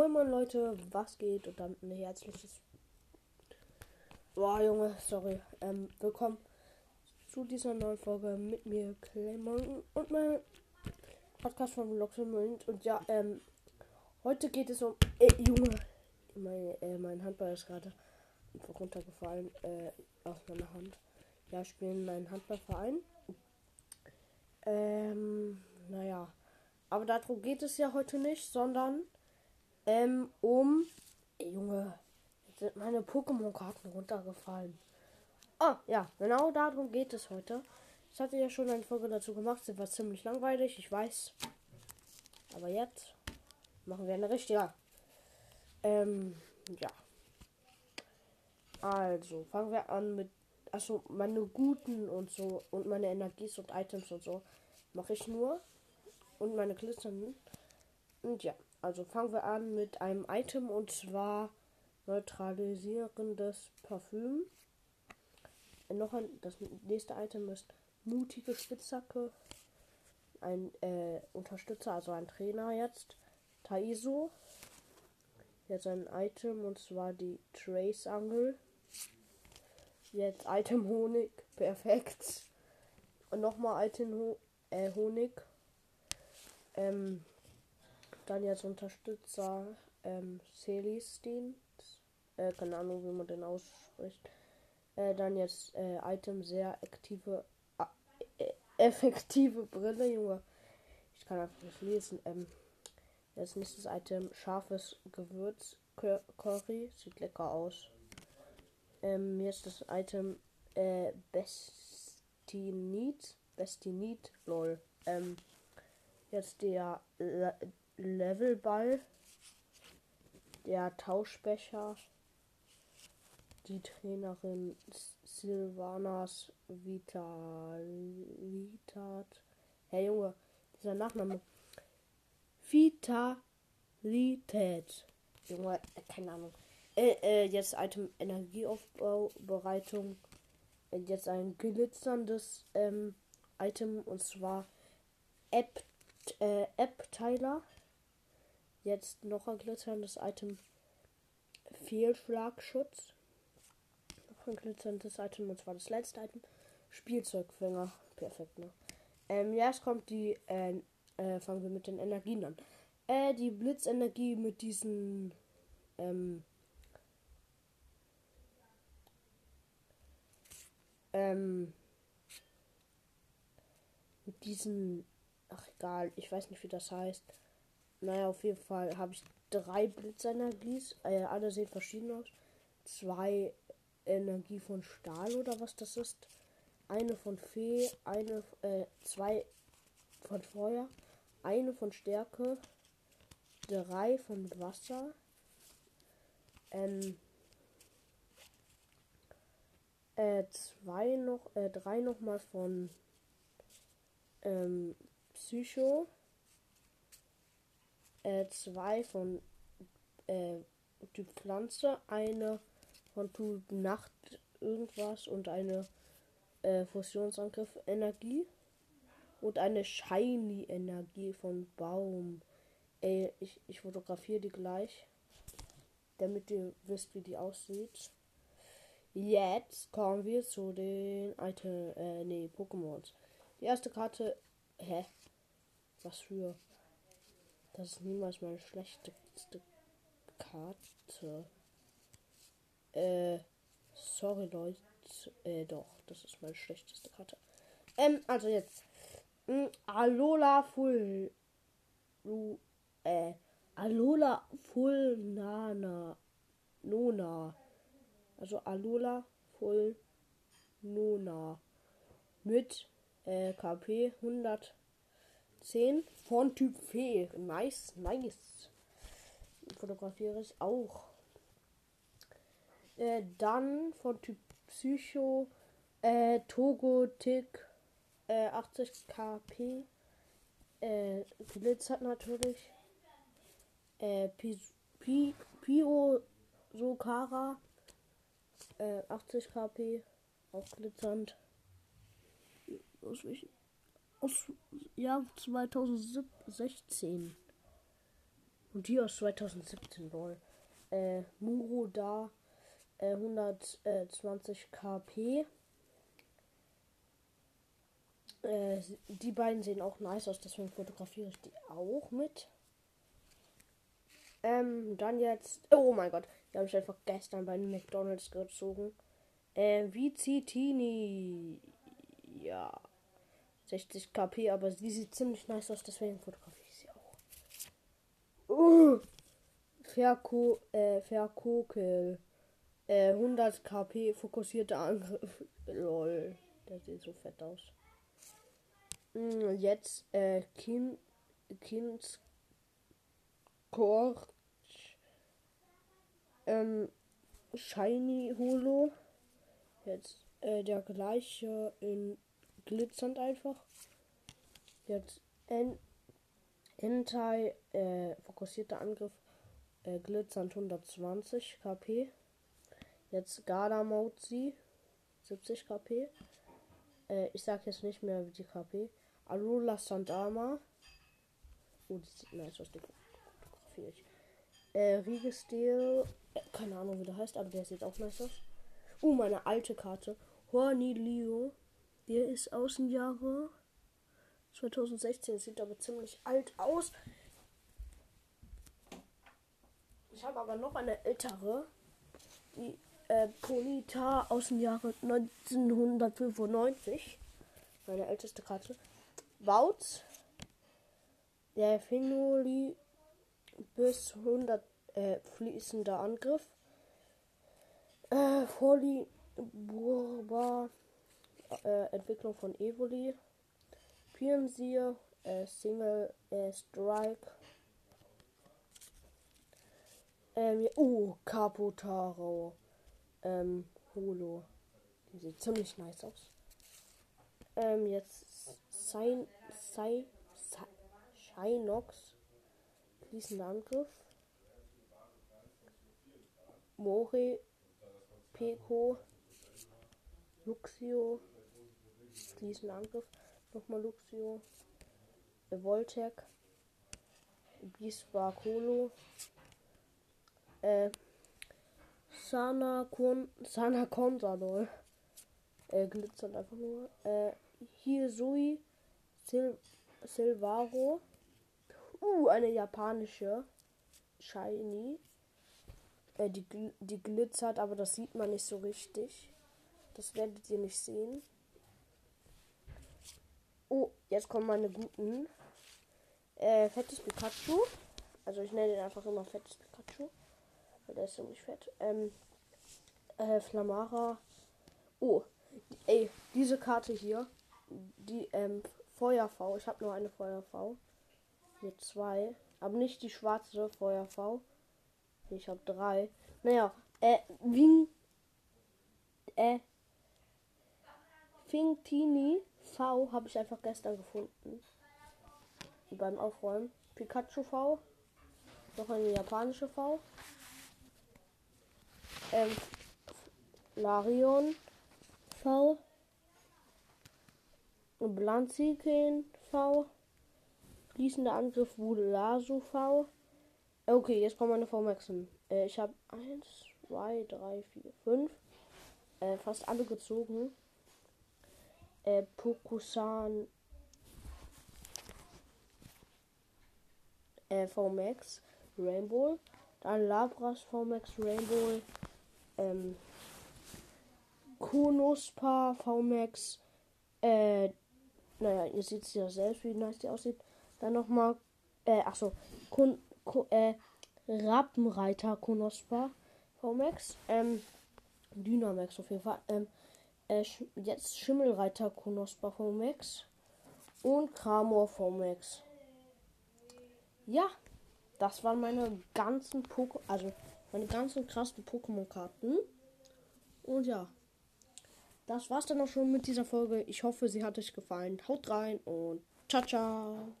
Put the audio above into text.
moin moin Leute, was geht? Und dann ein herzliches. Boah, Junge, sorry. Ähm, willkommen zu dieser neuen Folge mit mir, Claymon und mein Podcast von Loxemund. Und ja, ähm, heute geht es um. Äh, Junge, mein, äh, mein Handball ist gerade runtergefallen äh, aus meiner Hand. Ja, ich spiele in einem Handballverein. Ähm, naja. Aber darum geht es ja heute nicht, sondern ähm, um. Ey, Junge, jetzt sind meine Pokémon-Karten runtergefallen. Ah, ja, genau darum geht es heute. Ich hatte ja schon eine Folge dazu gemacht, sie war ziemlich langweilig, ich weiß. Aber jetzt machen wir eine richtige. Ähm, ja. Also, fangen wir an mit. Achso, meine guten und so und meine Energies und Items und so mache ich nur und meine glitzernden. Und ja, also fangen wir an mit einem Item und zwar neutralisierendes Parfüm. Noch ein, das nächste Item ist mutige Spitzhacke. Ein äh, Unterstützer, also ein Trainer jetzt. Taiso. Jetzt ein Item und zwar die Trace Angel. Jetzt Item Honig. Perfekt. Und nochmal Item Ho äh, Honig. Ähm, dann jetzt Unterstützer ähm, Celestin. Äh, keine Ahnung, wie man den ausspricht. Äh, dann jetzt äh, Item sehr aktive, äh, effektive Brille, Junge. Ich kann einfach nicht lesen. Ähm, jetzt nächstes Item scharfes Gewürz Curry. Sieht lecker aus. Ähm, jetzt das Item äh, Bestinit. Bestinit, lol. Ähm, Jetzt der Levelball. Der Tauschbecher. Die Trainerin Silvanas Vitalitat. Hey Junge, dieser Nachname. Vitalität. Junge, äh, keine Ahnung. Äh, äh, jetzt Item Energieaufbaubereitung. Jetzt ein glitzerndes ähm, Item und zwar App äh, App-Teiler. Jetzt noch ein glitzerndes Item. Fehlschlagschutz. Noch ein glitzerndes Item und zwar das letzte Item. Spielzeugfänger. Perfekt, ne? Ähm, ja, es kommt die, äh, äh, fangen wir mit den Energien an. Äh, die Blitzenergie mit diesen, ähm, ähm, mit diesen Ach egal, ich weiß nicht, wie das heißt. Naja, auf jeden Fall habe ich drei Blitzenergies. Äh, alle sehen verschieden aus. Zwei Energie von Stahl oder was das ist. Eine von Fee, eine, äh, zwei von Feuer, eine von Stärke, drei von Wasser, ähm, äh, zwei noch, äh, drei nochmal von ähm, Psycho. Äh, zwei von äh, Typ Pflanze, eine von Typ Nacht irgendwas und eine äh, Fusionsangriff Energie und eine Shiny Energie von Baum. Ey, ich, ich fotografiere die gleich, damit ihr wisst, wie die aussieht. Jetzt kommen wir zu den Item, äh, nee, Pokémons. Die erste Karte, hä? Was für. Das ist niemals meine schlechteste Karte. Äh, sorry Leute. Äh, doch, das ist meine schlechteste Karte. Ähm, also jetzt. Mh, hm, Alola Full. Äh, Alola Full Nana. Nona. Also Alola Full Nona. Mit äh, KP 100 10 von Typ Fee. Nice, nice. Fotografiere ich auch. Äh, dann von Typ Psycho. Äh, Togo Tick. Äh, 80 KP. Äh, glitzert natürlich. Äh, Pi, Pio Sokara. Äh, 80 KP. Auch glitzernd. Aus welchen? Aus Jahr 2016. Und die aus 2017, lol. Äh, Muro da äh, 120 kp. Äh, die beiden sehen auch nice aus, deswegen fotografiere ich die auch mit. Ähm, dann jetzt. Oh mein Gott, die habe ich einfach gestern bei McDonalds gezogen. Äh, Vizitini. Ja. 60 kp, aber sie sieht ziemlich nice aus, deswegen fotografiere ich sie auch. Uh, Verko, äh, Verkokel. Äh, 100 kp fokussierter Angriff. Lol, der sieht so fett aus. Mm, jetzt, äh, Kind, Kinds Korch, ähm, Shiny Holo. Jetzt äh, der gleiche in glitzernd einfach. Jetzt en Entei, äh, fokussierter Angriff, äh, glitzernd 120 KP. Jetzt Gardamozi, 70 KP. Äh, ich sag jetzt nicht mehr die KP. Alula Sandama. Oh, die sieht nice aus, die fotografiere ich. Äh, Riegestil, äh, keine Ahnung wie der heißt, aber der sieht auch nice aus. Uh, meine alte Karte. Hornilio. Der ist Außenjahre 2016. Sieht aber ziemlich alt aus. Ich habe aber noch eine ältere. Die äh, Polita aus Jahre 1995. Meine älteste Karte. Bautz. Der Finoli bis 100 äh, fließender Angriff. Äh, Foli Burba äh, Entwicklung von Evoli. Pionsir, äh, Single äh, Strike. Ähm, uh, Capotaro. Ähm, Holo. Die sieht ziemlich nice aus. Ähm, jetzt sein, sei, sei, Shinox. Fließender Angriff. Mori. Peko. Luxio. Fließender Angriff. Nochmal Luxio. Voltec. Bisbarcolo. Äh. Sana Kon. Sana Consadol. Äh, glitzert einfach nur. Äh. Hisui. Sil Silvaro. Uh, eine japanische. Shiny. Äh, die, die glitzert, aber das sieht man nicht so richtig. Das werdet ihr nicht sehen. Oh, jetzt kommen meine guten. Äh, fettes Pikachu. Also ich nenne den einfach immer fettes Pikachu. Weil der ist ziemlich fett. Ähm, äh, Flamara. Oh, ey, diese Karte hier. Die, ähm, Feuer-V. Ich habe nur eine Feuer-V. Hier zwei. Aber nicht die schwarze Feuer-V. Ich habe drei. Naja, äh, Wing. Äh. Fingtini V habe ich einfach gestern gefunden. Beim Aufräumen. Pikachu V. Noch eine japanische V. Ähm, Larion V. Blanziken V. Fließender Angriff Wudelasu V. Okay, jetzt kommen meine V-Maxen. Äh, ich habe 1, 2, 3, 4, 5. fast alle gezogen äh, Pokusan äh, VMAX Rainbow, dann Labras VMAX Rainbow, ähm, Konospa VMAX, äh, naja, ihr seht es ja selbst, wie nice die aussieht. Dann nochmal, äh, achso, Kun, Kun, äh, Rappenreiter Konospa VMAX, ähm, Dynamax auf jeden Fall, ähm, äh, jetzt Schimmelreiter Konospa Max und Kramor Max. Ja, das waren meine ganzen Pokémon, also meine ganzen krassen Pokémon-Karten. Und ja, das war's dann auch schon mit dieser Folge. Ich hoffe, sie hat euch gefallen. Haut rein und ciao, ciao.